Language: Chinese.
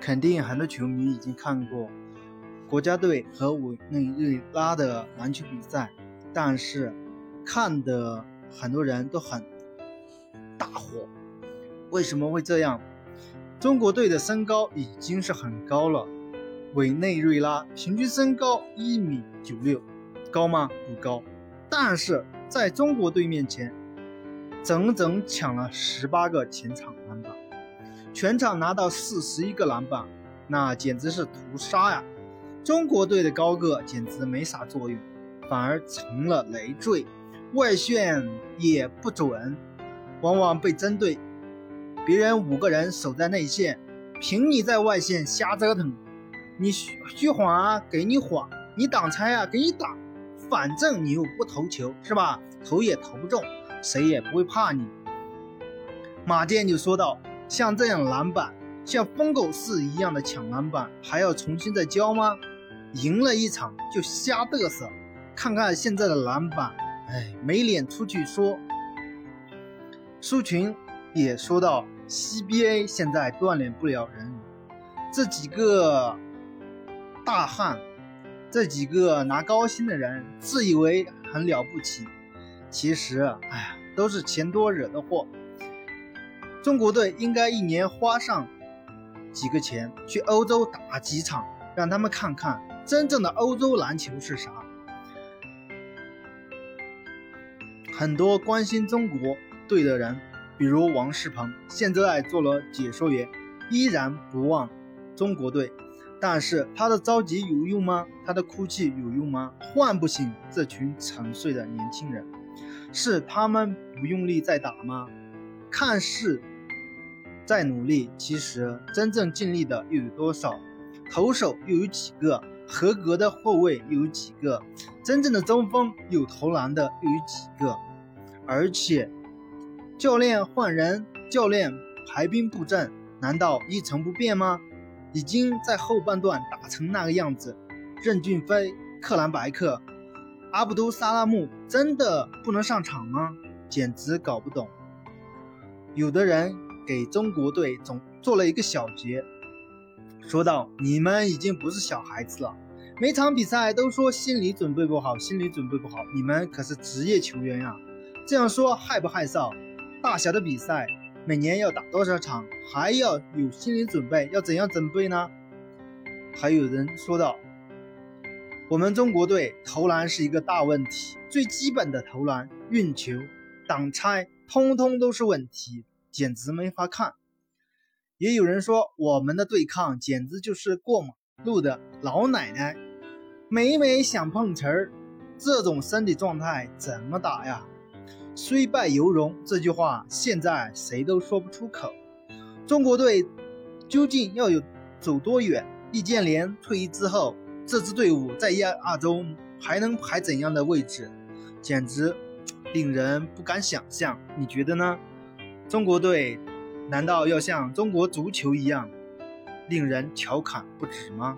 肯定很多球迷已经看过国家队和委内瑞拉的篮球比赛，但是看的很多人都很大火。为什么会这样？中国队的身高已经是很高了，委内瑞拉平均身高一米九六，高吗？不高。但是在中国队面前，整整抢了十八个前场篮板。全场拿到四十一个篮板，那简直是屠杀呀！中国队的高个简直没啥作用，反而成了累赘，外线也不准，往往被针对。别人五个人守在内线，凭你在外线瞎折腾，你虚虚晃啊，给你晃；你挡拆啊，给你挡。反正你又不投球，是吧？投也投不中，谁也不会怕你。马健就说道。像这样篮板，像疯狗似一样的抢篮板，还要重新再教吗？赢了一场就瞎嘚瑟，看看现在的篮板，哎，没脸出去说。苏群也说到，CBA 现在锻炼不了人，这几个大汉，这几个拿高薪的人，自以为很了不起，其实，哎呀，都是钱多惹的祸。中国队应该一年花上几个钱去欧洲打几场，让他们看看真正的欧洲篮球是啥。很多关心中国队的人，比如王仕鹏，现在做了解说员，依然不忘中国队。但是他的着急有用吗？他的哭泣有用吗？唤不醒这群沉睡的年轻人，是他们不用力在打吗？看似。再努力，其实真正尽力的又有多少？投手又有几个？合格的后卫又有几个？真正的中锋有投篮的又有几个？而且，教练换人，教练排兵布阵，难道一成不变吗？已经在后半段打成那个样子，任骏飞、克兰白克、阿布都萨拉木真的不能上场吗？简直搞不懂。有的人。给中国队总做了一个小结，说道：“你们已经不是小孩子了，每场比赛都说心理准备不好，心理准备不好。你们可是职业球员呀，这样说害不害臊？大小的比赛每年要打多少场，还要有心理准备，要怎样准备呢？”还有人说道：“我们中国队投篮是一个大问题，最基本的投篮、运球、挡拆，通通都是问题。”简直没法看，也有人说我们的对抗简直就是过马路的老奶奶，每每想碰瓷儿，这种身体状态怎么打呀？虽败犹荣这句话现在谁都说不出口。中国队究竟要有走多远？易建联退役之后，这支队伍在亚洲还能排怎样的位置？简直令人不敢想象。你觉得呢？中国队难道要像中国足球一样令人调侃不止吗？